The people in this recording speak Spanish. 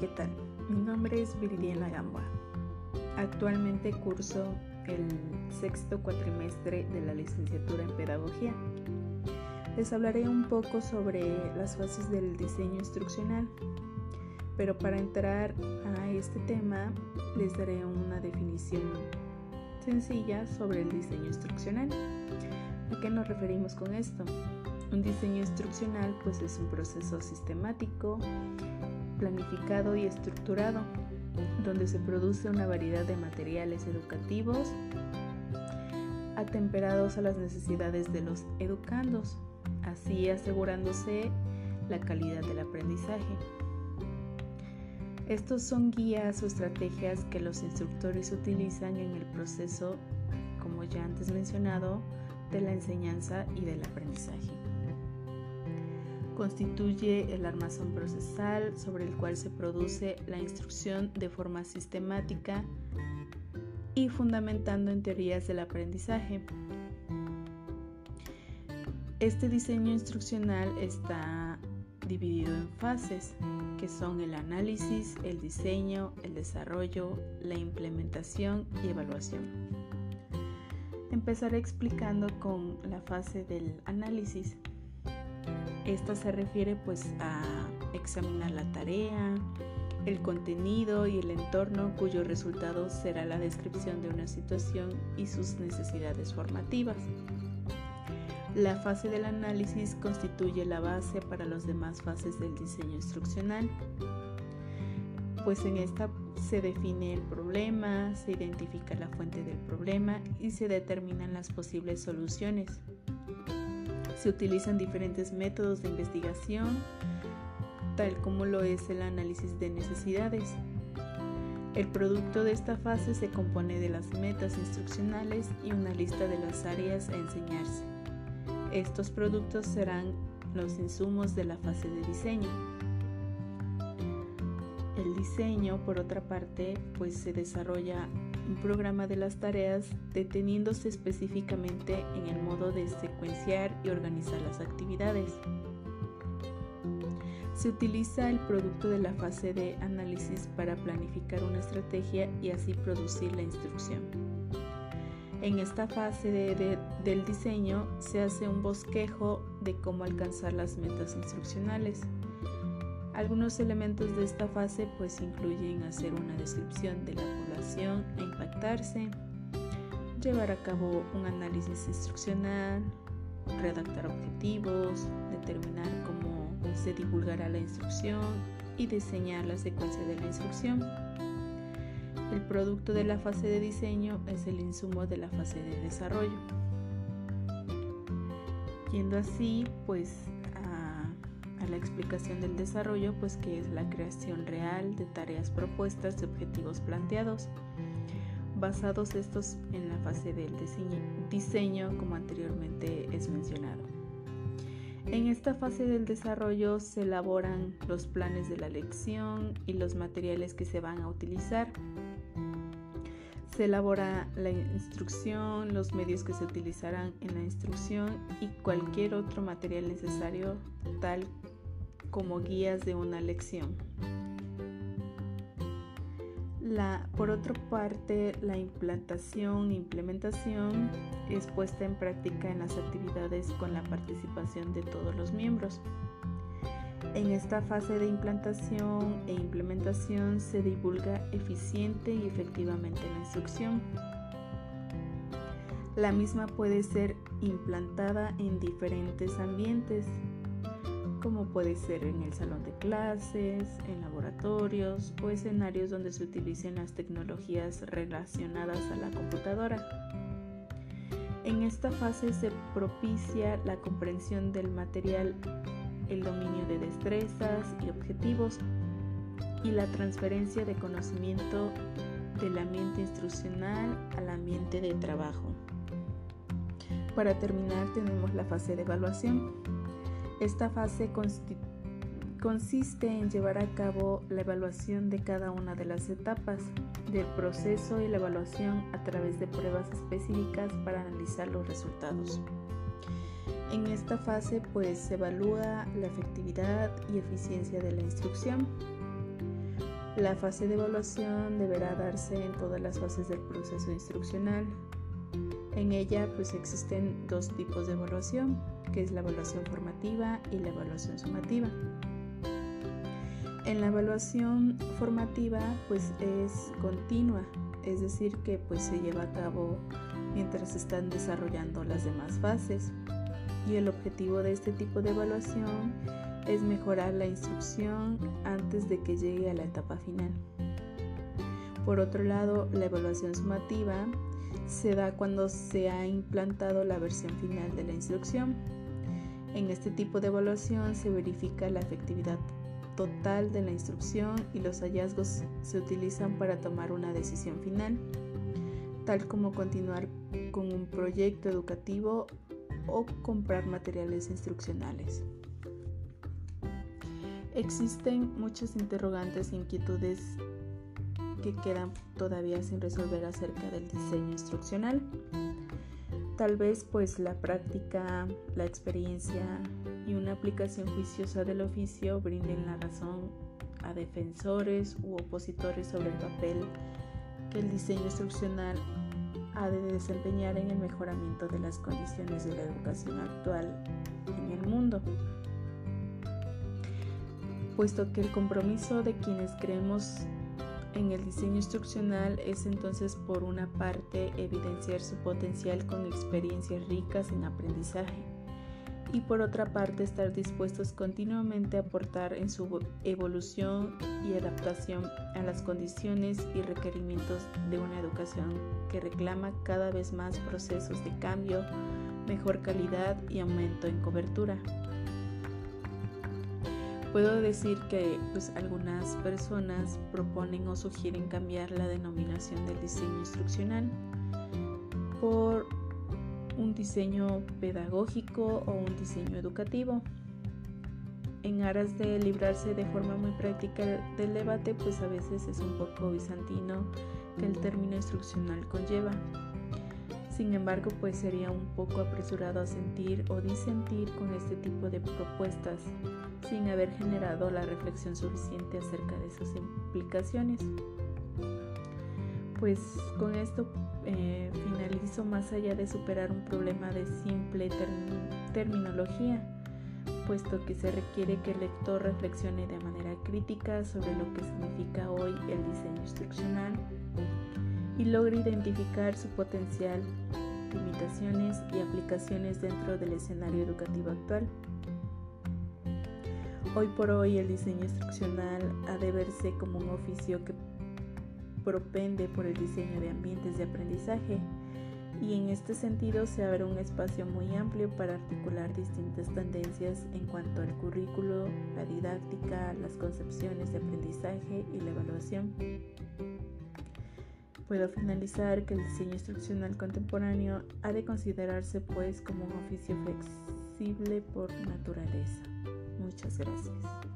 ¿qué tal? Mi nombre es Viridiana Gamboa. Actualmente curso el sexto cuatrimestre de la licenciatura en Pedagogía. Les hablaré un poco sobre las fases del diseño instruccional, pero para entrar a este tema les daré una definición sencilla sobre el diseño instruccional. ¿A qué nos referimos con esto? Un diseño instruccional pues es un proceso sistemático, planificado y estructurado, donde se produce una variedad de materiales educativos atemperados a las necesidades de los educandos, así asegurándose la calidad del aprendizaje. Estos son guías o estrategias que los instructores utilizan en el proceso, como ya antes mencionado, de la enseñanza y del aprendizaje constituye el armazón procesal sobre el cual se produce la instrucción de forma sistemática y fundamentando en teorías del aprendizaje. Este diseño instruccional está dividido en fases, que son el análisis, el diseño, el desarrollo, la implementación y evaluación. Empezaré explicando con la fase del análisis. Esta se refiere pues a examinar la tarea, el contenido y el entorno cuyo resultado será la descripción de una situación y sus necesidades formativas. La fase del análisis constituye la base para las demás fases del diseño instruccional, pues en esta se define el problema, se identifica la fuente del problema y se determinan las posibles soluciones. Se utilizan diferentes métodos de investigación, tal como lo es el análisis de necesidades. El producto de esta fase se compone de las metas instruccionales y una lista de las áreas a enseñarse. Estos productos serán los insumos de la fase de diseño. El diseño, por otra parte, pues se desarrolla un programa de las tareas deteniéndose específicamente en el modo de secuenciar y organizar las actividades. Se utiliza el producto de la fase de análisis para planificar una estrategia y así producir la instrucción. En esta fase del diseño se hace un bosquejo de cómo alcanzar las metas instruccionales. Algunos elementos de esta fase pues incluyen hacer una descripción de la población a impactarse, llevar a cabo un análisis instruccional, redactar objetivos, determinar cómo se divulgará la instrucción y diseñar la secuencia de la instrucción. El producto de la fase de diseño es el insumo de la fase de desarrollo. Yendo así, pues la explicación del desarrollo, pues que es la creación real de tareas propuestas de objetivos planteados, basados estos en la fase del diseño, como anteriormente es mencionado. En esta fase del desarrollo se elaboran los planes de la lección y los materiales que se van a utilizar. Se elabora la instrucción, los medios que se utilizarán en la instrucción y cualquier otro material necesario tal como guías de una lección. por otra parte, la implantación e implementación es puesta en práctica en las actividades con la participación de todos los miembros. En esta fase de implantación e implementación se divulga eficiente y efectivamente la instrucción. La misma puede ser implantada en diferentes ambientes, como puede ser en el salón de clases, en laboratorios o escenarios donde se utilicen las tecnologías relacionadas a la computadora. En esta fase se propicia la comprensión del material, el dominio de destrezas y objetivos y la transferencia de conocimiento del ambiente instruccional al ambiente de trabajo. Para terminar tenemos la fase de evaluación esta fase consiste en llevar a cabo la evaluación de cada una de las etapas del proceso y la evaluación a través de pruebas específicas para analizar los resultados. En esta fase pues se evalúa la efectividad y eficiencia de la instrucción. La fase de evaluación deberá darse en todas las fases del proceso instruccional. En ella pues existen dos tipos de evaluación, que es la evaluación formativa y la evaluación sumativa. En la evaluación formativa pues es continua, es decir que pues se lleva a cabo mientras se están desarrollando las demás fases. Y el objetivo de este tipo de evaluación es mejorar la instrucción antes de que llegue a la etapa final. Por otro lado, la evaluación sumativa se da cuando se ha implantado la versión final de la instrucción. En este tipo de evaluación se verifica la efectividad total de la instrucción y los hallazgos se utilizan para tomar una decisión final, tal como continuar con un proyecto educativo o comprar materiales instruccionales. Existen muchas interrogantes e inquietudes que quedan todavía sin resolver acerca del diseño instruccional. Tal vez pues la práctica, la experiencia y una aplicación juiciosa del oficio brinden la razón a defensores u opositores sobre el papel que el diseño instruccional ha de desempeñar en el mejoramiento de las condiciones de la educación actual en el mundo puesto que el compromiso de quienes creemos en el diseño instruccional es entonces por una parte evidenciar su potencial con experiencias ricas en aprendizaje y por otra parte estar dispuestos continuamente a aportar en su evolución y adaptación a las condiciones y requerimientos de una educación que reclama cada vez más procesos de cambio, mejor calidad y aumento en cobertura. Puedo decir que pues, algunas personas proponen o sugieren cambiar la denominación del diseño instruccional por un diseño pedagógico o un diseño educativo. En aras de librarse de forma muy práctica del debate, pues a veces es un poco bizantino que el término instruccional conlleva. Sin embargo, pues sería un poco apresurado a sentir o disentir con este tipo de propuestas sin haber generado la reflexión suficiente acerca de sus implicaciones. Pues con esto eh, finalizo más allá de superar un problema de simple terminología, puesto que se requiere que el lector reflexione de manera crítica sobre lo que significa hoy el diseño instruccional y logre identificar su potencial, limitaciones y aplicaciones dentro del escenario educativo actual. Hoy por hoy el diseño instruccional ha de verse como un oficio que propende por el diseño de ambientes de aprendizaje y en este sentido se abre un espacio muy amplio para articular distintas tendencias en cuanto al currículo, la didáctica, las concepciones de aprendizaje y la evaluación. Puedo finalizar que el diseño instruccional contemporáneo ha de considerarse pues como un oficio flexible por naturaleza. Muchas gracias.